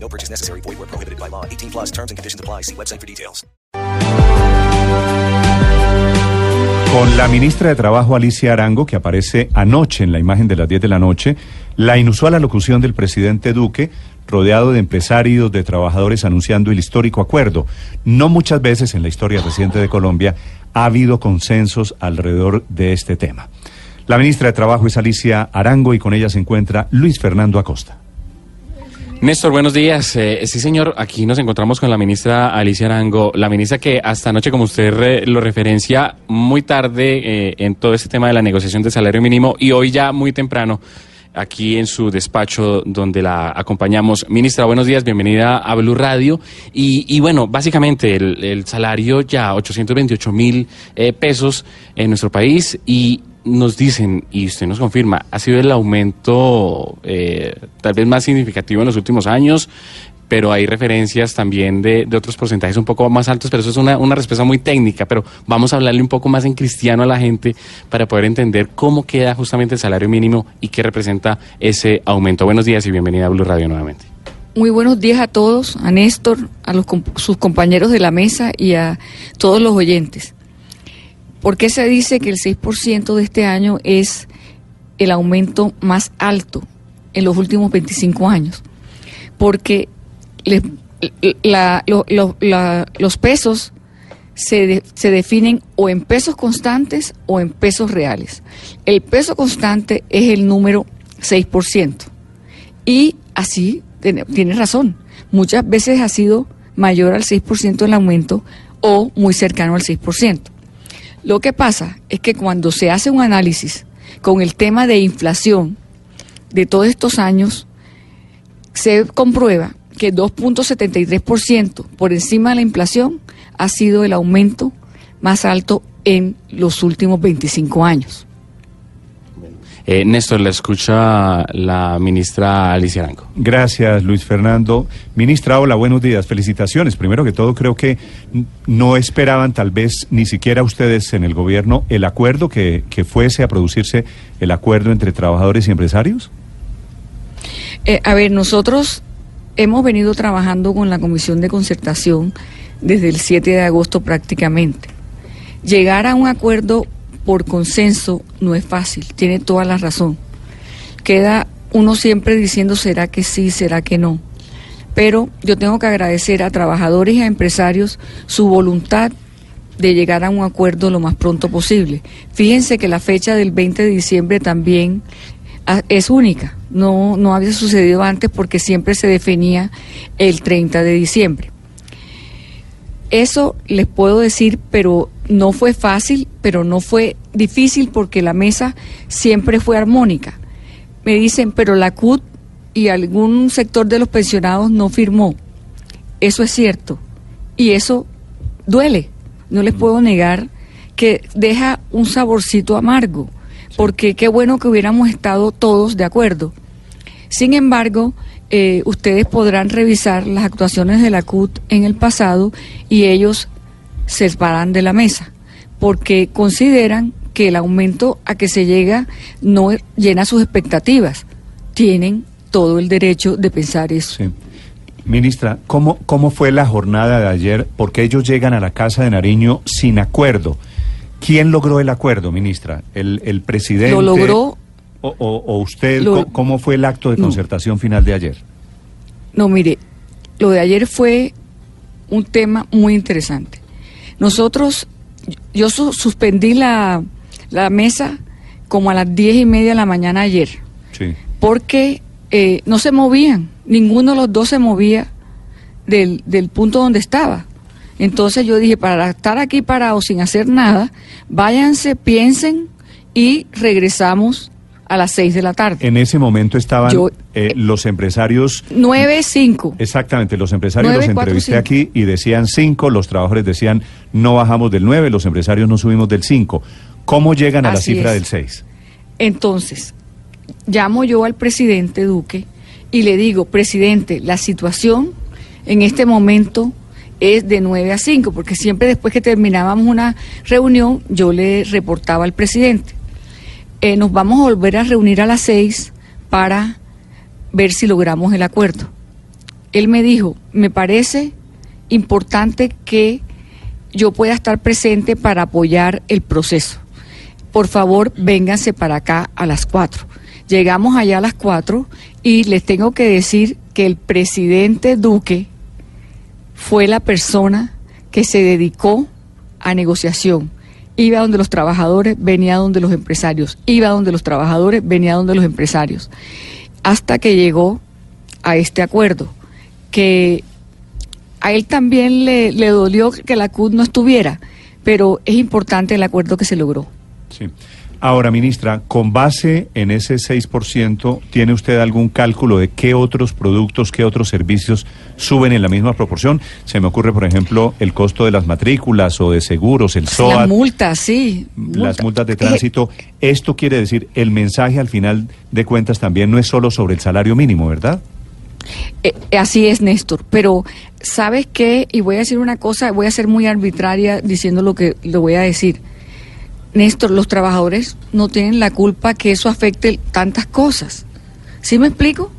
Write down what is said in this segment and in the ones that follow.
No purchase necessary. Void where prohibited by law. 18 plus terms and conditions apply. See website for details. Con la ministra de Trabajo Alicia Arango, que aparece anoche en la imagen de las 10 de la noche, la inusual alocución del presidente Duque, rodeado de empresarios, de trabajadores anunciando el histórico acuerdo. No muchas veces en la historia reciente de Colombia ha habido consensos alrededor de este tema. La ministra de Trabajo es Alicia Arango y con ella se encuentra Luis Fernando Acosta. Néstor, buenos días. Eh, sí, señor, aquí nos encontramos con la ministra Alicia Arango, la ministra que hasta anoche, como usted re- lo referencia, muy tarde eh, en todo este tema de la negociación del salario mínimo y hoy ya muy temprano aquí en su despacho donde la acompañamos. Ministra, buenos días, bienvenida a Blue Radio. Y, y bueno, básicamente el, el salario ya 828 mil eh, pesos en nuestro país y nos dicen, y usted nos confirma, ha sido el aumento eh, tal vez más significativo en los últimos años, pero hay referencias también de, otros porcentajes un poco más altos, pero eso es una, una respuesta muy técnica, pero vamos a hablarle un poco más en cristiano a la gente para poder entender cómo queda justamente el salario mínimo y qué representa ese aumento. Buenos días y bienvenida a Blue Radio nuevamente. Muy buenos días a todos, a Néstor, a los, sus compañeros de la mesa y a todos los oyentes. ¿Por qué se dice que el 6% de este año es el aumento más alto en los últimos 25 años? Porque los pesos se, se definen o en pesos constantes o en pesos reales. El peso constante es el número 6%. Y así, tiene, tiene razón, muchas veces ha sido mayor al 6% el aumento o muy cercano al 6%. Lo que pasa es que cuando se hace un análisis con el tema de inflación de todos estos años, se comprueba que 2.73% por encima de la inflación ha sido el aumento más alto en los últimos 25 años. Eh, Néstor, le escucha la ministra Alicia Arango. Gracias, Luis Fernando. Ministra, hola, buenos días. Felicitaciones. Primero que todo, creo que no esperaban tal vez ni siquiera ustedes en el gobierno el acuerdo que, que fuese a producirse el acuerdo entre trabajadores y empresarios. Eh, a ver, nosotros hemos venido trabajando con la Comisión de Concertación desde el 7 de agosto prácticamente. Llegar a un acuerdo por consenso no es fácil, tiene toda la razón. Queda uno siempre diciendo será que sí, será que no. Pero yo tengo que agradecer a trabajadores y a empresarios su voluntad de llegar a un acuerdo lo más pronto posible. Fíjense que la fecha del 20 de diciembre también ah, es única. No, no había sucedido antes porque siempre se definía el 30 de diciembre. Eso les puedo decir, pero no fue fácil, pero no fue difícil porque la mesa siempre fue armónica. Me dicen, pero la CUT y algún sector de los pensionados no firmó. Eso es cierto. Y eso duele. No les puedo negar que deja un saborcito amargo, porque qué bueno que hubiéramos estado todos de acuerdo. Sin embargo, eh, ustedes podrán revisar las actuaciones de la CUT en el pasado y ellos se paran de la mesa, porque consideran que el aumento a que se llega no llena sus expectativas. Tienen todo el derecho de pensar eso. Sí. Ministra, ¿cómo, ¿cómo fue la jornada de ayer? Porque ellos llegan a la Casa de Nariño sin acuerdo. ¿Quién logró el acuerdo, ministra? ¿El, el presidente? Lo logró ¿O, o- o usted? Lo- ¿Cómo- ¿Cómo fue el acto de No. concertación final de ayer? No, mire, lo de ayer fue un tema muy interesante. Nosotros, yo su- suspendí la, la mesa como a las diez y media de la mañana ayer, Sí. porque eh, no se movían, ninguno de los dos se movía del, del punto donde estaba. Entonces yo dije, para estar aquí parados sin hacer nada, váyanse, piensen y regresamos a las 6 de la tarde. En ese momento estaban Yo- eh, los empresarios... 9, 5. Exactamente, los empresarios los entrevisté aquí y decían 5, los trabajadores decían no bajamos del 9, los empresarios no subimos del 5. ¿Cómo llegan a la cifra es. del 6? Entonces, llamo yo al presidente Duque y le digo, presidente, la situación en este momento es de 9 a 5, porque siempre después que terminábamos una reunión, yo le reportaba al presidente. Eh, nos vamos a volver a reunir a las 6 para ver si logramos el acuerdo. Él me dijo, me parece importante que yo pueda estar presente para apoyar el proceso. Por favor, vénganse para acá a las 4. Llegamos allá a las 4 y les tengo que decir que el presidente Duque fue la persona que se dedicó a negociación. Iba donde los trabajadores, venía donde los empresarios. Iba donde los trabajadores, venía donde los empresarios. Hasta que llegó a este acuerdo, que a él también le, dolió que la CUT no estuviera, pero es importante el acuerdo que se logró. Sí. Ahora, ministra, con base en ese 6%, ¿tiene usted algún cálculo de qué otros productos, qué otros servicios suben en la misma proporción? Se me ocurre, por ejemplo, el costo de las matrículas o de seguros, el SOAT, multa, sí. las multas de Eh, tránsito. Esto quiere decir, el mensaje al final de cuentas también no es solo sobre el salario mínimo, ¿verdad? Eh, así es, Néstor. Pero, ¿sabes qué? Y voy a decir una cosa, voy a ser muy arbitraria diciendo lo que lo voy a decir. Néstor, los trabajadores no tienen la culpa que eso afecte tantas cosas. ¿Sí me explico?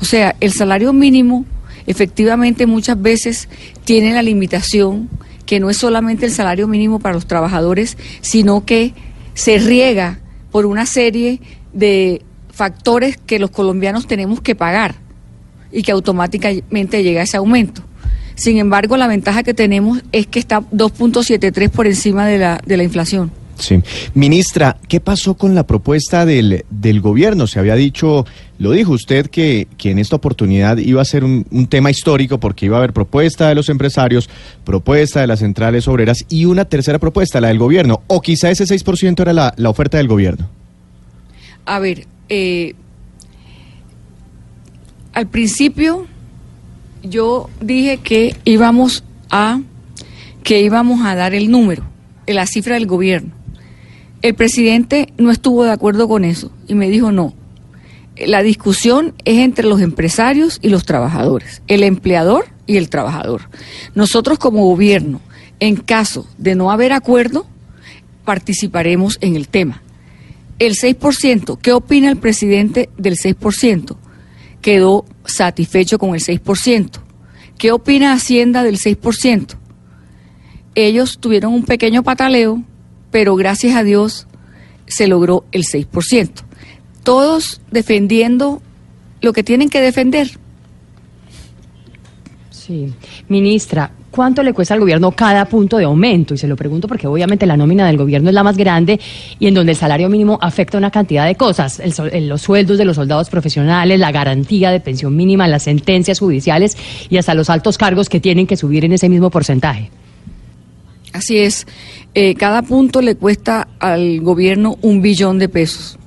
O sea, el salario mínimo efectivamente muchas veces tiene la limitación que no es solamente el salario mínimo para los trabajadores, sino que se riega por una serie de factores que los colombianos tenemos que pagar y que automáticamente llega ese aumento. Sin embargo, la ventaja que tenemos es que está 2.73 por encima de la, de la inflación. Sí. Ministra, ¿qué pasó con la propuesta del, del gobierno? Se había dicho, lo dijo usted, que, que en esta oportunidad iba a ser un, tema histórico porque iba a haber propuesta de los empresarios, propuesta de las centrales obreras y una tercera propuesta, la del gobierno. O quizá ese 6% era la, la oferta del gobierno. A ver, eh, al principio yo dije que íbamos a que íbamos a dar el número, la cifra del gobierno. El presidente no estuvo de acuerdo con eso y me dijo no. La discusión es entre los empresarios y los trabajadores, el empleador y el trabajador. Nosotros como gobierno, en caso de no haber acuerdo, participaremos en el tema. El 6%, ¿qué opina el presidente del 6%? Quedó satisfecho con el 6%. ¿Qué opina Hacienda del 6%? Ellos tuvieron un pequeño pataleo, pero gracias a Dios se logró el 6%. Todos defendiendo lo que tienen que defender. Sí. Ministra, ¿cuánto le cuesta al gobierno cada punto de aumento? Y se lo pregunto porque obviamente la nómina del gobierno es la más grande y en donde el salario mínimo afecta una cantidad de cosas. El los sueldos de los soldados profesionales, la garantía de pensión mínima, las sentencias judiciales y hasta los altos cargos que tienen que subir en ese mismo porcentaje. Así es, eh, cada punto le cuesta al gobierno un billón de pesos.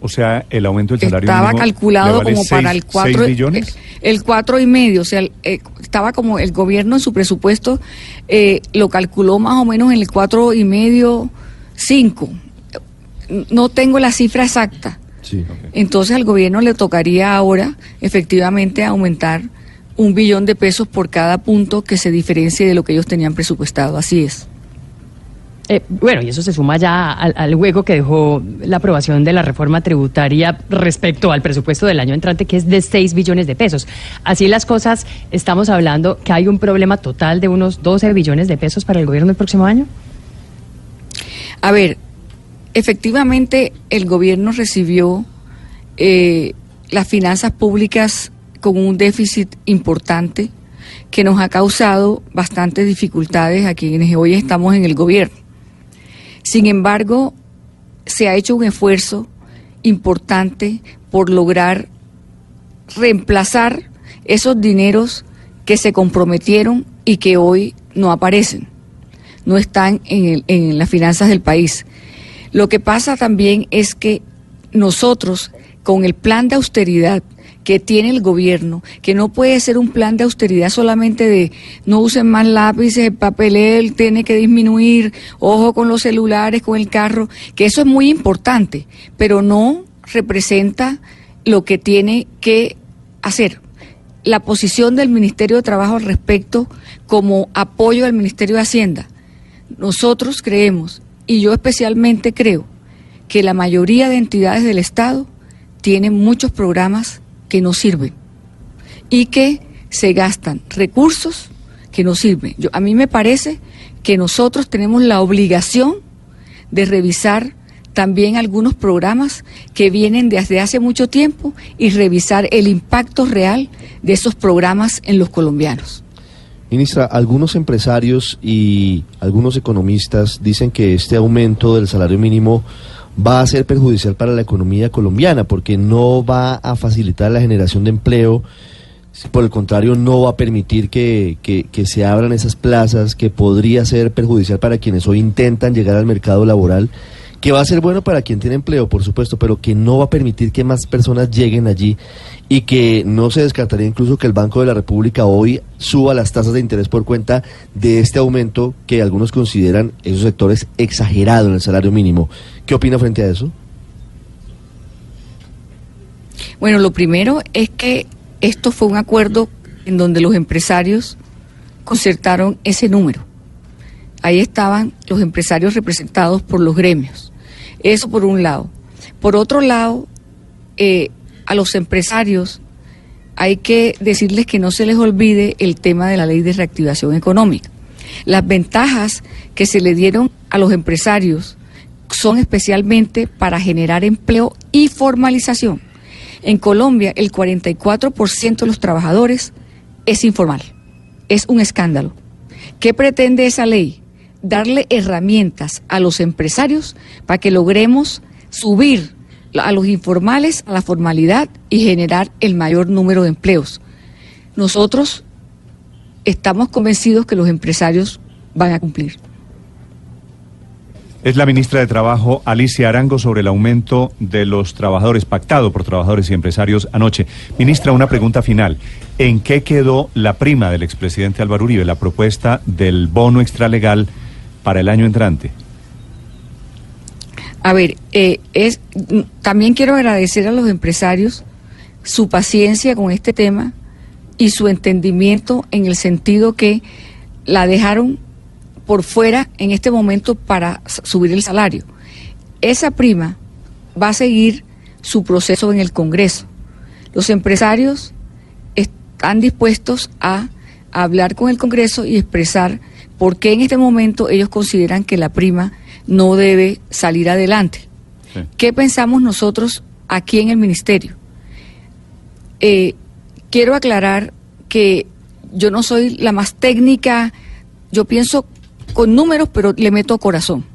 O sea, el aumento del salario estaba mínimo calculado vale como para el 4 seis billones. el cuatro y medio o sea el- eh, estaba como el gobierno en su presupuesto eh, lo calculó más o menos en el cuatro y medio cinco no tengo la cifra exacta Sí. entonces al gobierno le tocaría ahora efectivamente aumentar un billón de pesos por cada punto que se diferencie de lo que ellos tenían presupuestado así es Eh, bueno, y eso se suma ya al, al hueco que dejó la aprobación de la reforma tributaria respecto al presupuesto del año entrante, que es de 6 billones de pesos. Así las cosas, estamos hablando que hay un problema total de unos 12 billones de pesos para el gobierno el próximo año. A ver, efectivamente el gobierno recibió eh, las finanzas públicas con un déficit importante que nos ha causado bastantes dificultades a quienes hoy estamos en el gobierno. Sin embargo, se ha hecho un esfuerzo importante por lograr reemplazar esos dineros que se comprometieron y que hoy no aparecen, no están en, en las finanzas del país. Lo que pasa también es que nosotros, con el plan de austeridad que tiene el gobierno, que no puede ser un plan de austeridad solamente de no usen más lápices, el papel tiene que disminuir, ojo con los celulares, con el carro, que eso es muy importante, pero no representa lo que tiene que hacer. La posición del Ministerio de Trabajo al respecto como apoyo al Ministerio de Hacienda. Nosotros creemos, y yo especialmente creo, que la mayoría de entidades del Estado tienen muchos programas que no sirven y que se gastan recursos que no sirven. Yo, a mí me parece que nosotros tenemos la obligación de revisar también algunos programas que vienen desde hace mucho tiempo y revisar el impacto real de esos programas en los colombianos. Ministra, algunos empresarios y algunos economistas dicen que este aumento del salario mínimo va a ser perjudicial para la economía colombiana porque no va a facilitar la generación de empleo, por el contrario no va a permitir que, que, se abran esas plazas, que podría ser perjudicial para quienes hoy intentan llegar al mercado laboral, que va a ser bueno para quien tiene empleo, por supuesto, pero que no va a permitir que más personas lleguen allí y que no se descartaría incluso que el Banco de la República hoy suba las tasas de interés por cuenta de este aumento que algunos consideran esos sectores exagerado en el salario mínimo. ¿Qué opina frente a eso? Bueno, lo primero es que esto fue un acuerdo en donde los empresarios concertaron ese número. Ahí estaban los empresarios representados por los gremios. Eso por un lado. Por otro lado, eh, a los empresarios hay que decirles que no se les olvide el tema de la ley de reactivación económica. Las ventajas que se le dieron a los empresarios son especialmente para generar empleo y formalización. En Colombia, el 44% de los trabajadores es informal. Es un escándalo. ¿Qué pretende esa ley? Darle herramientas a los empresarios para que logremos subir a los informales a la formalidad y generar el mayor número de empleos. Nosotros estamos convencidos que los empresarios van a cumplir. Es la ministra de Trabajo, Alicia Arango, sobre el aumento de los trabajadores, pactado por trabajadores y empresarios anoche. Ministra, una pregunta final. ¿En qué quedó la prima del expresidente Álvaro Uribe, la propuesta del bono extralegal para el año entrante? A ver, eh, es, también quiero agradecer a los empresarios su paciencia con este tema y su entendimiento en el sentido que la dejaron por fuera en este momento para subir el salario. Esa prima va a seguir su proceso en el Congreso. Los empresarios están dispuestos a hablar con el Congreso y expresar por qué en este momento ellos consideran que la prima no debe salir adelante. ¿Qué pensamos nosotros aquí en el Ministerio? Eh, quiero aclarar que yo no soy la más técnica, yo pienso con números, pero le meto corazón.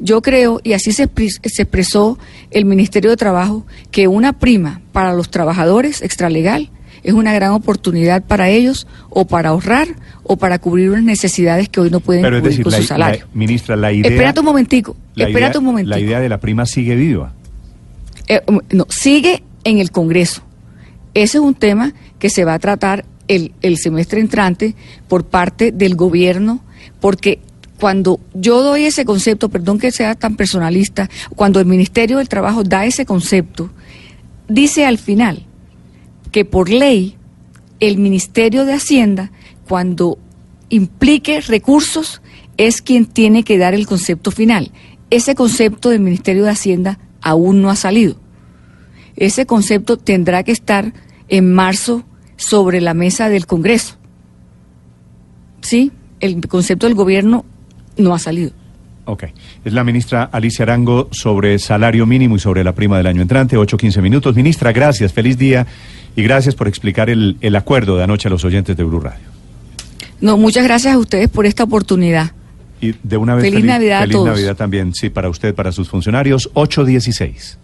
Yo creo, y así se, se expresó el Ministerio de Trabajo, que una prima para los trabajadores extralegal es una gran oportunidad para ellos o para ahorrar o para cubrir unas necesidades que hoy no pueden cubrir con su salario. ministra, la idea... Espérate un momentico, espérate un momentico. La idea de la prima sigue viva. Eh, um, no, sigue en el Congreso. Ese es un tema que se va a tratar el, el semestre entrante por parte del gobierno, porque cuando yo doy ese concepto, perdón que sea tan personalista, cuando el Ministerio del Trabajo da ese concepto, dice al final que por ley el Ministerio de Hacienda, cuando implique recursos, es quien tiene que dar el concepto final. Ese concepto del Ministerio de Hacienda aún no ha salido. Ese concepto tendrá que estar en marzo sobre la mesa del Congreso. ¿Sí? El concepto del gobierno no ha salido. Ok. Es la ministra Alicia Arango sobre salario mínimo y sobre la prima del año entrante. 8-15 minutos. Ministra, gracias. Feliz día y gracias por explicar el, el acuerdo de anoche a los oyentes de Blue Radio. No, muchas gracias a ustedes por esta oportunidad. Y de una vez feliz, Navidad feliz Navidad también, sí, para usted, para sus funcionarios. 816.